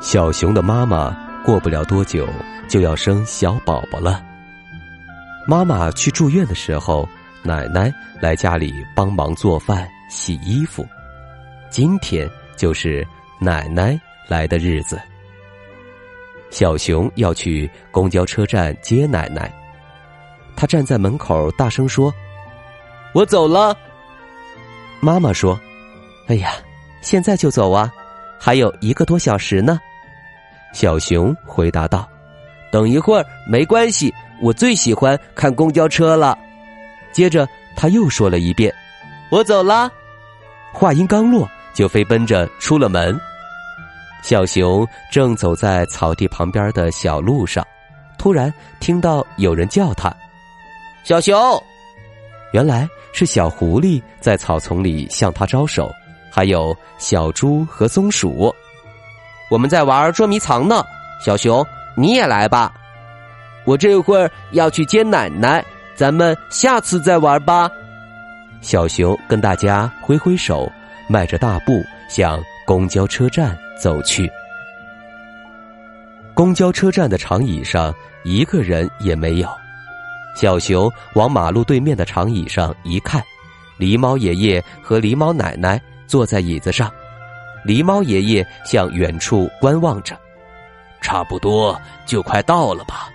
小熊的妈妈过不了多久就要生小宝宝了。妈妈去住院的时候，奶奶来家里帮忙做饭、洗衣服。今天就是奶奶来的日子。小熊要去公交车站接奶奶。他站在门口，大声说：“我走了。”妈妈说：“哎呀，现在就走啊，还有一个多小时呢。”小熊回答道：“等一会儿没关系，我最喜欢看公交车了。”接着他又说了一遍：“我走了。”话音刚落，就飞奔着出了门。小熊正走在草地旁边的小路上，突然听到有人叫他。小熊，原来是小狐狸在草丛里向他招手，还有小猪和松鼠。我们在玩捉迷藏呢，小熊你也来吧。我这会儿要去接奶奶，咱们下次再玩吧。小熊跟大家挥挥手，迈着大步向公交车站走去。公交车站的长椅上一个人也没有。小熊往马路对面的长椅上一看，狸猫爷爷和狸猫奶奶坐在椅子上，狸猫爷爷向远处观望着，差不多就快到了吧。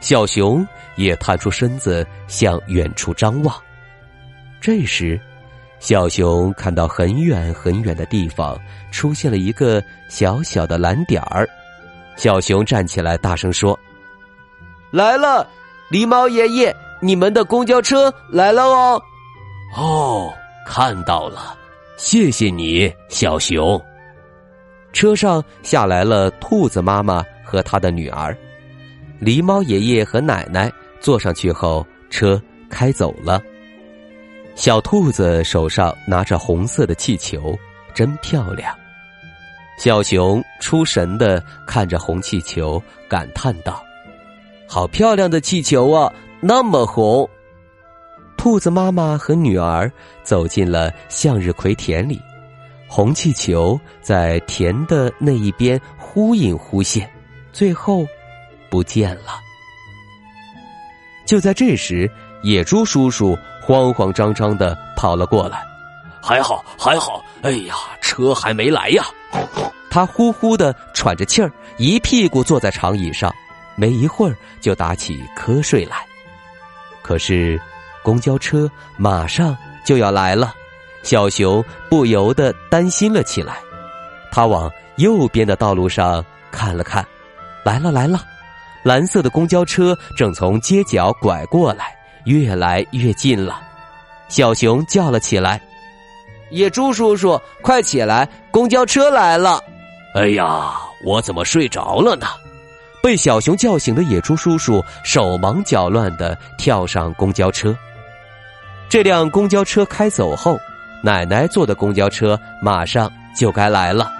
小熊也探出身子向远处张望。这时，小熊看到很远很远的地方出现了一个小小的蓝点儿，小熊站起来大声说：“来了！”狸猫爷爷，你们的公交车来了哦！哦，看到了，谢谢你，小熊。车上下来了兔子妈妈和他的女儿，狸猫爷爷和奶奶坐上去后，车开走了。小兔子手上拿着红色的气球，真漂亮。小熊出神的看着红气球，感叹道。好漂亮的气球啊，那么红！兔子妈妈和女儿走进了向日葵田里，红气球在田的那一边忽隐忽现，最后不见了。就在这时，野猪叔叔慌慌张张的跑了过来：“还好，还好！哎呀，车还没来呀！”他呼呼的喘着气儿，一屁股坐在长椅上。没一会儿就打起瞌睡来，可是公交车马上就要来了，小熊不由得担心了起来。他往右边的道路上看了看，来了来了，蓝色的公交车正从街角拐过来，越来越近了。小熊叫了起来：“野猪叔叔，快起来，公交车来了！”哎呀，我怎么睡着了呢？被小熊叫醒的野猪叔叔手忙脚乱的跳上公交车。这辆公交车开走后，奶奶坐的公交车马上就该来了。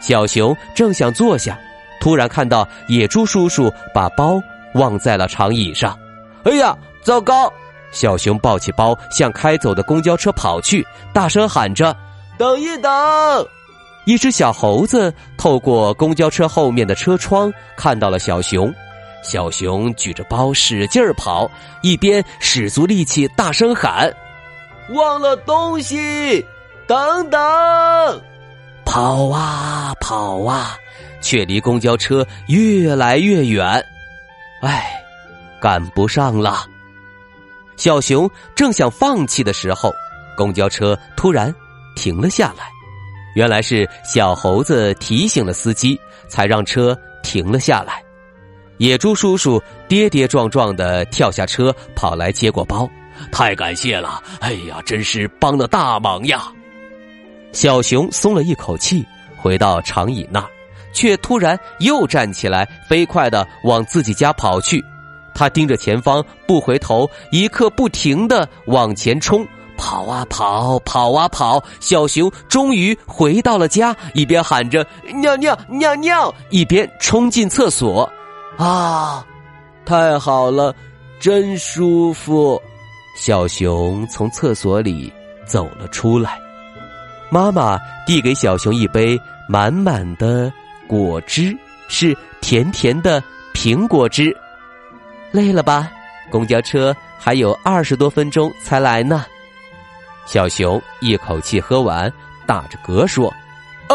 小熊正想坐下，突然看到野猪叔叔把包忘在了长椅上。哎呀，糟糕！小熊抱起包向开走的公交车跑去，大声喊着：“等一等！”一只小猴子透过公交车后面的车窗看到了小熊，小熊举着包使劲跑，一边使足力气大声喊：“忘了东西，等等！”跑啊跑啊，却离公交车越来越远。唉，赶不上了。小熊正想放弃的时候，公交车突然停了下来。原来是小猴子提醒了司机，才让车停了下来。野猪叔叔跌跌撞撞的跳下车，跑来接过包。太感谢了！哎呀，真是帮了大忙呀！小熊松了一口气，回到长椅那儿，却突然又站起来，飞快的往自己家跑去。他盯着前方，不回头，一刻不停的往前冲。跑啊跑，跑啊跑，小熊终于回到了家，一边喊着“尿尿尿尿”，一边冲进厕所。啊，太好了，真舒服！小熊从厕所里走了出来。妈妈递给小熊一杯满满的果汁，是甜甜的苹果汁。累了吧？公交车还有二十多分钟才来呢。小熊一口气喝完，打着嗝说：“啊，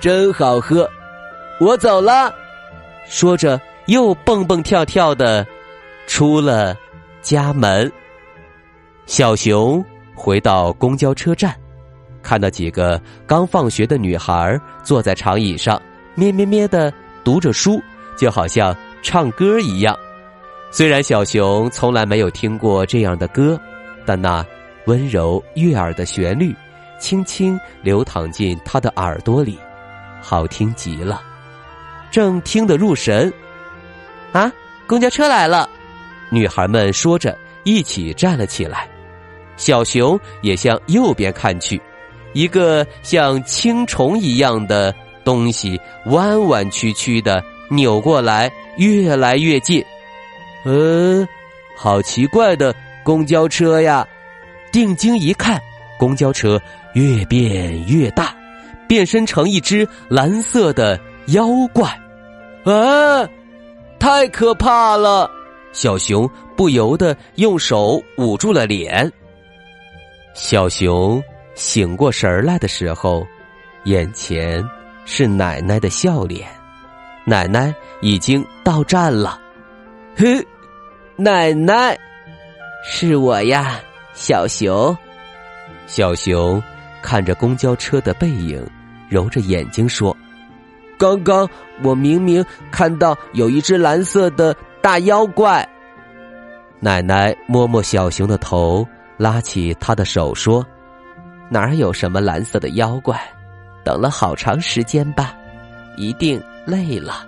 真好喝！我走了。”说着，又蹦蹦跳跳的出了家门。小熊回到公交车站，看到几个刚放学的女孩坐在长椅上，咩咩咩的读着书，就好像唱歌一样。虽然小熊从来没有听过这样的歌，但那……温柔悦耳的旋律，轻轻流淌进他的耳朵里，好听极了，正听得入神。啊，公交车来了！女孩们说着，一起站了起来。小熊也向右边看去，一个像青虫一样的东西弯弯曲曲的扭过来，越来越近。嗯，好奇怪的公交车呀！定睛一看，公交车越变越大，变身成一只蓝色的妖怪。啊，太可怕了！小熊不由得用手捂住了脸。小熊醒过神儿来的时候，眼前是奶奶的笑脸。奶奶已经到站了。嘿，奶奶，是我呀。小熊，小熊看着公交车的背影，揉着眼睛说：“刚刚我明明看到有一只蓝色的大妖怪。”奶奶摸摸小熊的头，拉起他的手说：“哪儿有什么蓝色的妖怪？等了好长时间吧，一定累了。”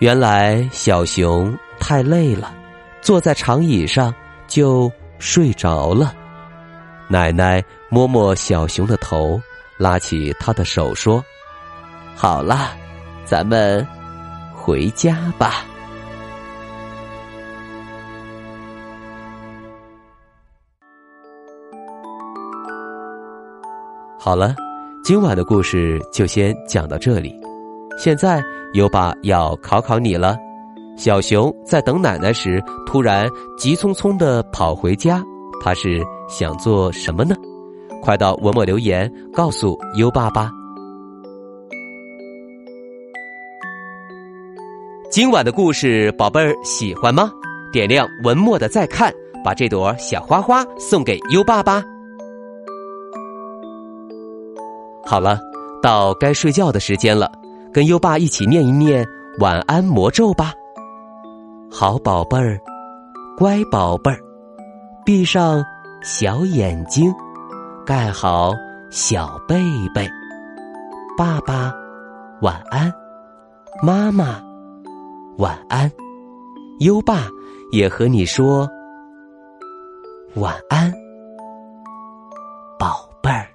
原来小熊太累了，坐在长椅上。就睡着了。奶奶摸摸小熊的头，拉起他的手说：“好了，咱们回家吧。”好了，今晚的故事就先讲到这里。现在优爸要考考你了。小熊在等奶奶时，突然急匆匆的跑回家，他是想做什么呢？快到文末留言告诉优爸吧。今晚的故事，宝贝儿喜欢吗？点亮文末的再看，把这朵小花花送给优爸吧。好了，到该睡觉的时间了，跟优爸一起念一念晚安魔咒吧。好宝贝儿，乖宝贝儿，闭上小眼睛，盖好小被被。爸爸晚安，妈妈晚安，优爸也和你说晚安，宝贝儿。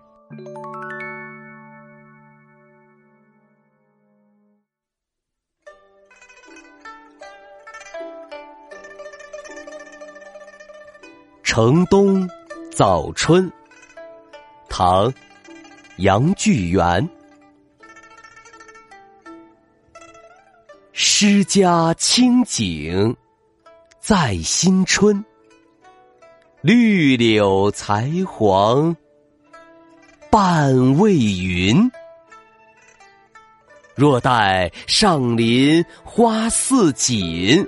城东早春，唐·杨巨源。诗家清景在新春，绿柳才黄半未匀。若待上林花似锦，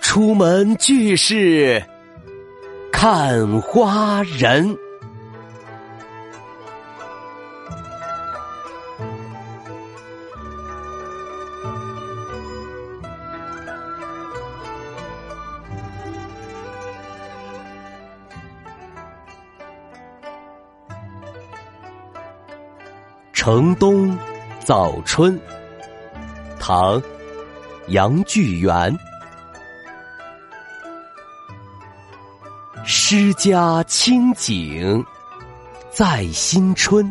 出门俱是。看花人，城东早春，唐·杨巨源。诗家清景在新春，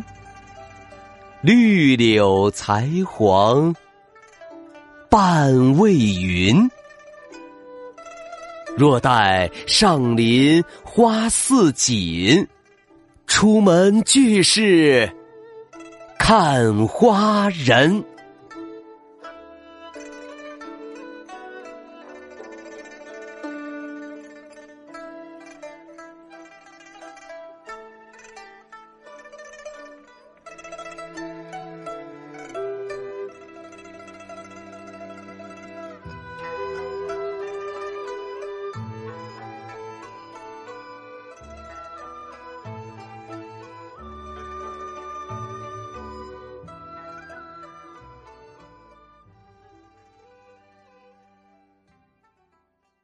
绿柳才黄半未匀。若待上林花似锦，出门俱是看花人。